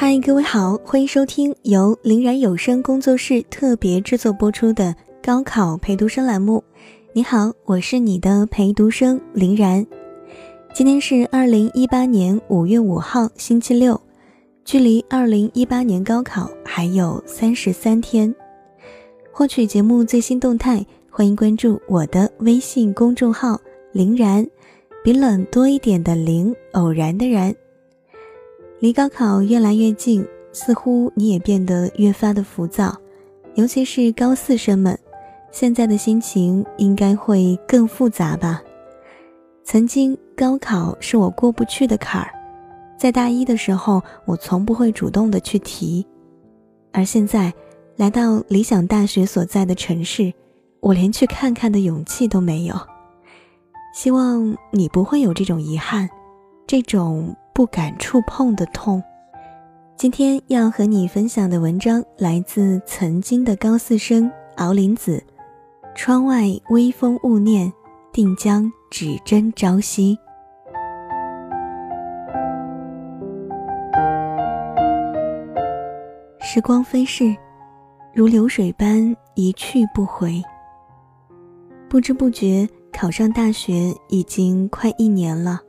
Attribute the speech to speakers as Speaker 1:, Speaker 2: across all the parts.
Speaker 1: 嗨，各位好，欢迎收听由林然有声工作室特别制作播出的高考陪读生栏目。你好，我是你的陪读生林然。今天是二零一八年五月五号，星期六，距离二零一八年高考还有三十三天。获取节目最新动态，欢迎关注我的微信公众号“林然”，比冷多一点的林，偶然的然。离高考越来越近，似乎你也变得越发的浮躁，尤其是高四生们，现在的心情应该会更复杂吧。曾经高考是我过不去的坎儿，在大一的时候，我从不会主动的去提，而现在来到理想大学所在的城市，我连去看看的勇气都没有。希望你不会有这种遗憾，这种。不敢触碰的痛。今天要和你分享的文章来自曾经的高四生敖林子。窗外微风勿念，定将指针朝夕。时光飞逝，如流水般一去不回。不知不觉，考上大学已经快一年了。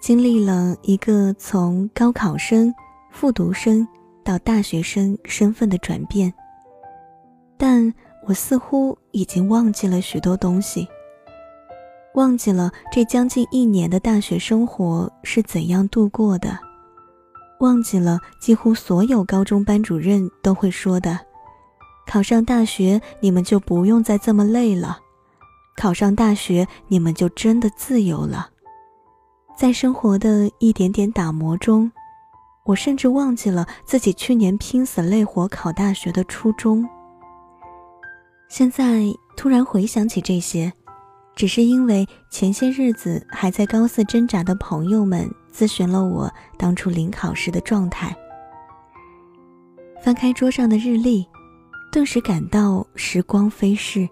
Speaker 1: 经历了一个从高考生、复读生到大学生身份的转变，但我似乎已经忘记了许多东西。忘记了这将近一年的大学生活是怎样度过的，忘记了几乎所有高中班主任都会说的：“考上大学，你们就不用再这么累了；考上大学，你们就真的自由了。”在生活的一点点打磨中，我甚至忘记了自己去年拼死累活考大学的初衷。现在突然回想起这些，只是因为前些日子还在高四挣扎的朋友们咨询了我当初临考时的状态。翻开桌上的日历，顿时感到时光飞逝，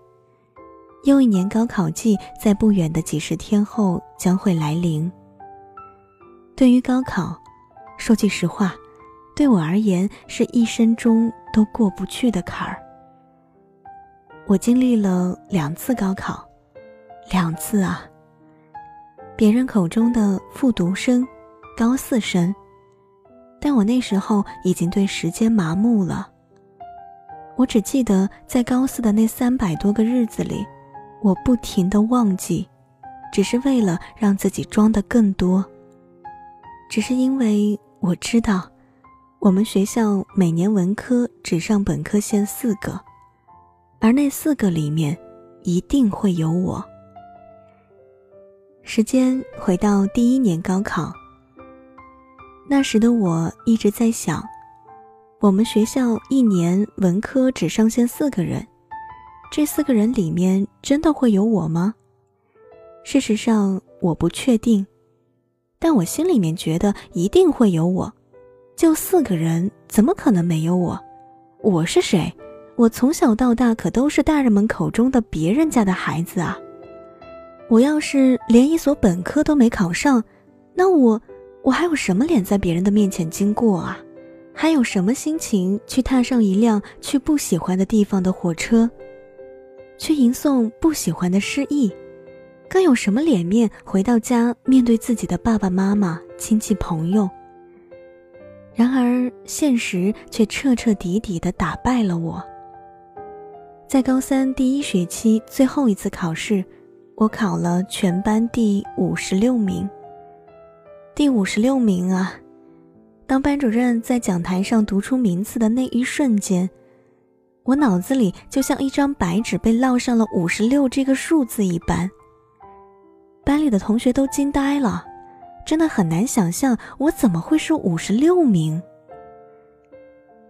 Speaker 1: 又一年高考季在不远的几十天后将会来临。对于高考，说句实话，对我而言是一生中都过不去的坎儿。我经历了两次高考，两次啊。别人口中的复读生、高四生，但我那时候已经对时间麻木了。我只记得在高四的那三百多个日子里，我不停的忘记，只是为了让自己装的更多。只是因为我知道，我们学校每年文科只上本科线四个，而那四个里面一定会有我。时间回到第一年高考，那时的我一直在想，我们学校一年文科只上线四个人，这四个人里面真的会有我吗？事实上，我不确定。但我心里面觉得一定会有我，就四个人，怎么可能没有我？我是谁？我从小到大可都是大人们口中的别人家的孩子啊！我要是连一所本科都没考上，那我我还有什么脸在别人的面前经过啊？还有什么心情去踏上一辆去不喜欢的地方的火车，去吟诵不喜欢的诗意？更有什么脸面回到家面对自己的爸爸妈妈、亲戚朋友？然而现实却彻彻底底的打败了我。在高三第一学期最后一次考试，我考了全班第五十六名。第五十六名啊！当班主任在讲台上读出名次的那一瞬间，我脑子里就像一张白纸被烙上了五十六这个数字一般。班里的同学都惊呆了，真的很难想象我怎么会是五十六名。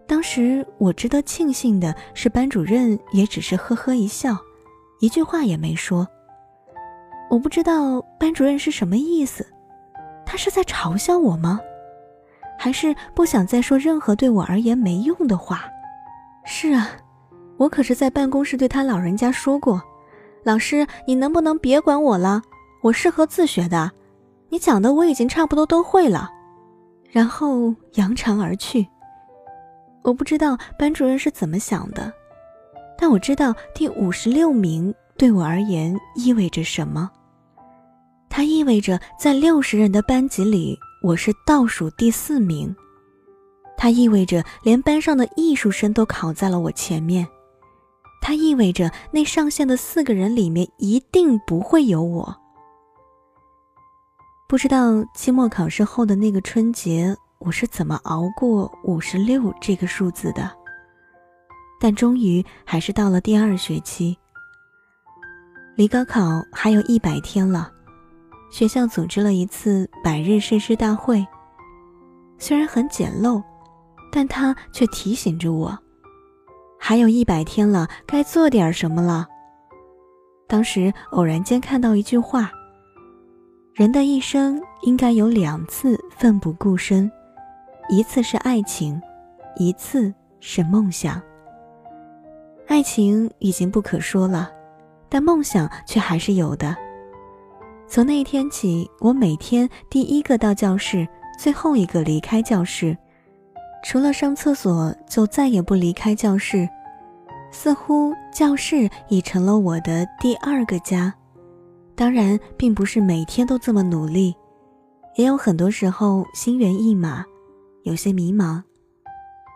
Speaker 1: 当时我值得庆幸的是，班主任也只是呵呵一笑，一句话也没说。我不知道班主任是什么意思，他是在嘲笑我吗？还是不想再说任何对我而言没用的话？是啊，我可是在办公室对他老人家说过：“老师，你能不能别管我了？”我适合自学的，你讲的我已经差不多都会了。然后扬长而去。我不知道班主任是怎么想的，但我知道第五十六名对我而言意味着什么。它意味着在六十人的班级里，我是倒数第四名。它意味着连班上的艺术生都考在了我前面。它意味着那上线的四个人里面一定不会有我。不知道期末考试后的那个春节，我是怎么熬过五十六这个数字的？但终于还是到了第二学期，离高考还有一百天了。学校组织了一次百日誓师大会，虽然很简陋，但他却提醒着我，还有一百天了，该做点什么了。当时偶然间看到一句话。人的一生应该有两次奋不顾身，一次是爱情，一次是梦想。爱情已经不可说了，但梦想却还是有的。从那一天起，我每天第一个到教室，最后一个离开教室，除了上厕所，就再也不离开教室。似乎教室已成了我的第二个家。当然，并不是每天都这么努力，也有很多时候心猿意马，有些迷茫。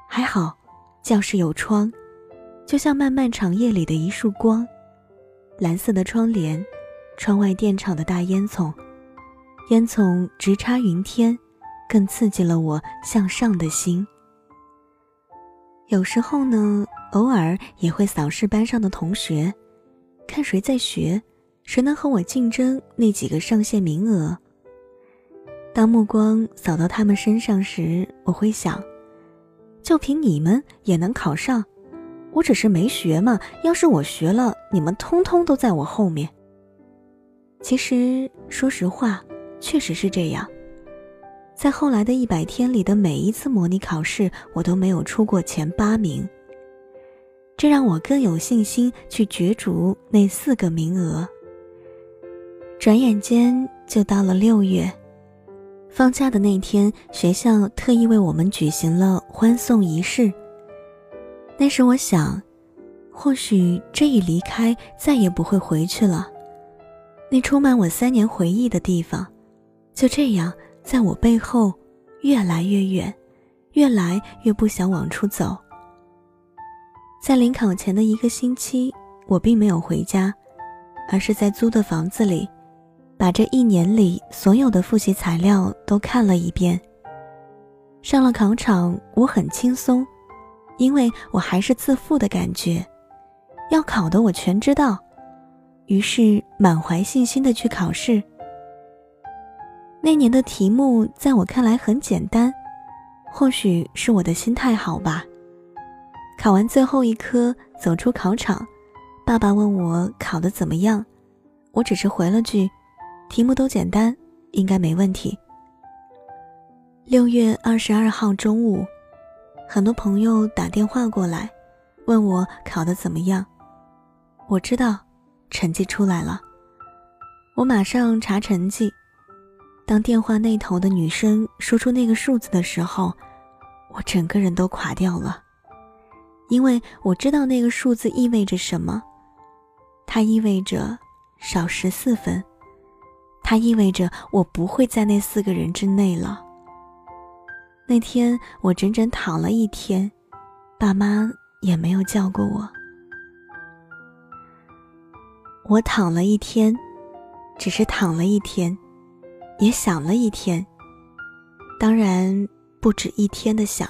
Speaker 1: 还好，教室有窗，就像漫漫长夜里的一束光。蓝色的窗帘，窗外电厂的大烟囱，烟囱直插云天，更刺激了我向上的心。有时候呢，偶尔也会扫视班上的同学，看谁在学。谁能和我竞争那几个上线名额？当目光扫到他们身上时，我会想：就凭你们也能考上？我只是没学嘛。要是我学了，你们通通都在我后面。其实，说实话，确实是这样。在后来的一百天里的每一次模拟考试，我都没有出过前八名。这让我更有信心去角逐那四个名额。转眼间就到了六月，放假的那天，学校特意为我们举行了欢送仪式。那时我想，或许这一离开再也不会回去了。那充满我三年回忆的地方，就这样在我背后越来越远，越来越不想往出走。在临考前的一个星期，我并没有回家，而是在租的房子里。把这一年里所有的复习材料都看了一遍。上了考场，我很轻松，因为我还是自负的感觉，要考的我全知道，于是满怀信心的去考试。那年的题目在我看来很简单，或许是我的心态好吧。考完最后一科，走出考场，爸爸问我考得怎么样，我只是回了句。题目都简单，应该没问题。六月二十二号中午，很多朋友打电话过来，问我考得怎么样。我知道，成绩出来了。我马上查成绩。当电话那头的女生说出那个数字的时候，我整个人都垮掉了，因为我知道那个数字意味着什么。它意味着少十四分。它意味着我不会在那四个人之内了。那天我整整躺了一天，爸妈也没有叫过我。我躺了一天，只是躺了一天，也想了一天。当然不止一天的想。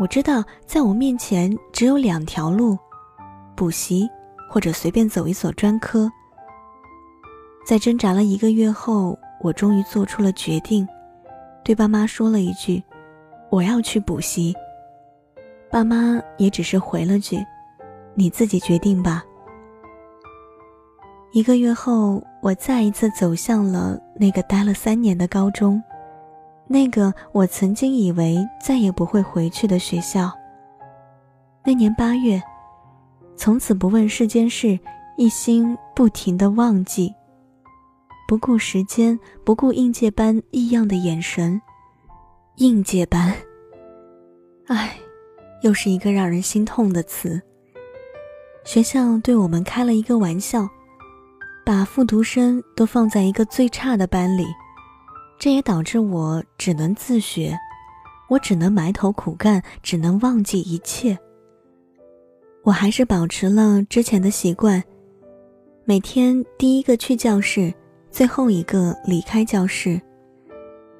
Speaker 1: 我知道，在我面前只有两条路：补习，或者随便走一所专科。在挣扎了一个月后，我终于做出了决定，对爸妈说了一句：“我要去补习。”爸妈也只是回了句：“你自己决定吧。”一个月后，我再一次走向了那个待了三年的高中，那个我曾经以为再也不会回去的学校。那年八月，从此不问世间事，一心不停的忘记。不顾时间，不顾应届班异样的眼神，应届班。唉，又是一个让人心痛的词。学校对我们开了一个玩笑，把复读生都放在一个最差的班里，这也导致我只能自学，我只能埋头苦干，只能忘记一切。我还是保持了之前的习惯，每天第一个去教室，最后一个离开教室。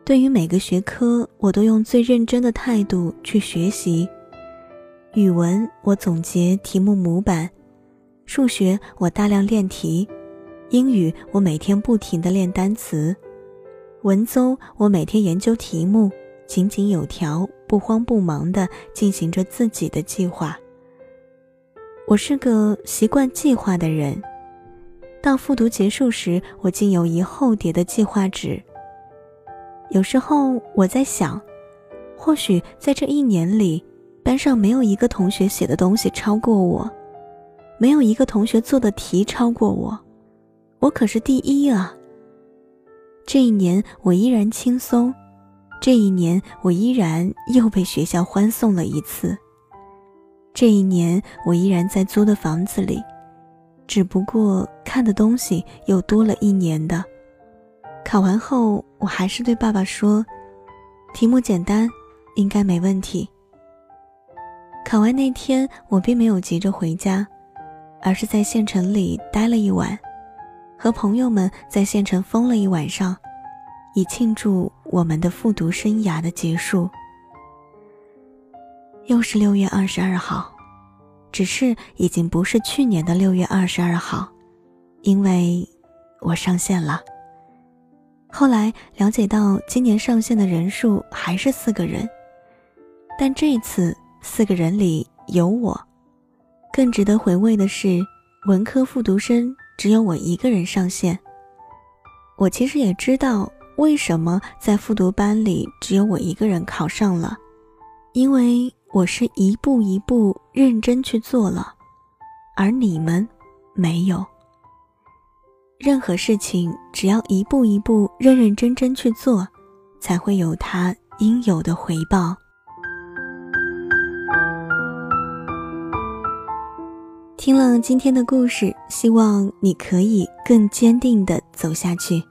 Speaker 1: 对于每个学科，我都用最认真的态度去学习。语文，我总结题目模板；数学，我大量练题；英语，我每天不停的练单词；文综，我每天研究题目，井井有条，不慌不忙的进行着自己的计划。我是个习惯计划的人，到复读结束时，我竟有一厚叠的计划纸。有时候我在想，或许在这一年里，班上没有一个同学写的东西超过我，没有一个同学做的题超过我，我可是第一啊！这一年我依然轻松，这一年我依然又被学校欢送了一次。这一年，我依然在租的房子里，只不过看的东西又多了一年的。考完后，我还是对爸爸说：“题目简单，应该没问题。”考完那天，我并没有急着回家，而是在县城里待了一晚，和朋友们在县城疯了一晚上，以庆祝我们的复读生涯的结束。又是六月二十二号，只是已经不是去年的六月二十二号，因为我上线了。后来了解到，今年上线的人数还是四个人，但这次四个人里有我。更值得回味的是，文科复读生只有我一个人上线。我其实也知道为什么在复读班里只有我一个人考上了，因为。我是一步一步认真去做了，而你们没有。任何事情只要一步一步认认真真去做，才会有它应有的回报。听了今天的故事，希望你可以更坚定的走下去。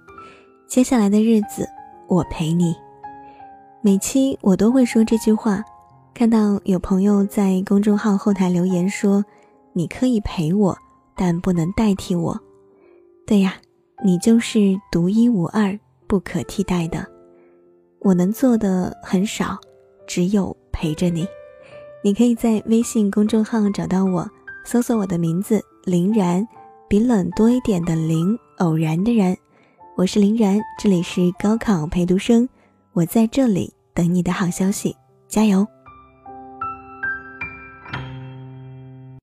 Speaker 1: 接下来的日子，我陪你。每期我都会说这句话。看到有朋友在公众号后台留言说：“你可以陪我，但不能代替我。”对呀，你就是独一无二、不可替代的。我能做的很少，只有陪着你。你可以在微信公众号找到我，搜索我的名字林然，比冷多一点的林，偶然的然。我是林然，这里是高考陪读生，我在这里等你的好消息，加油！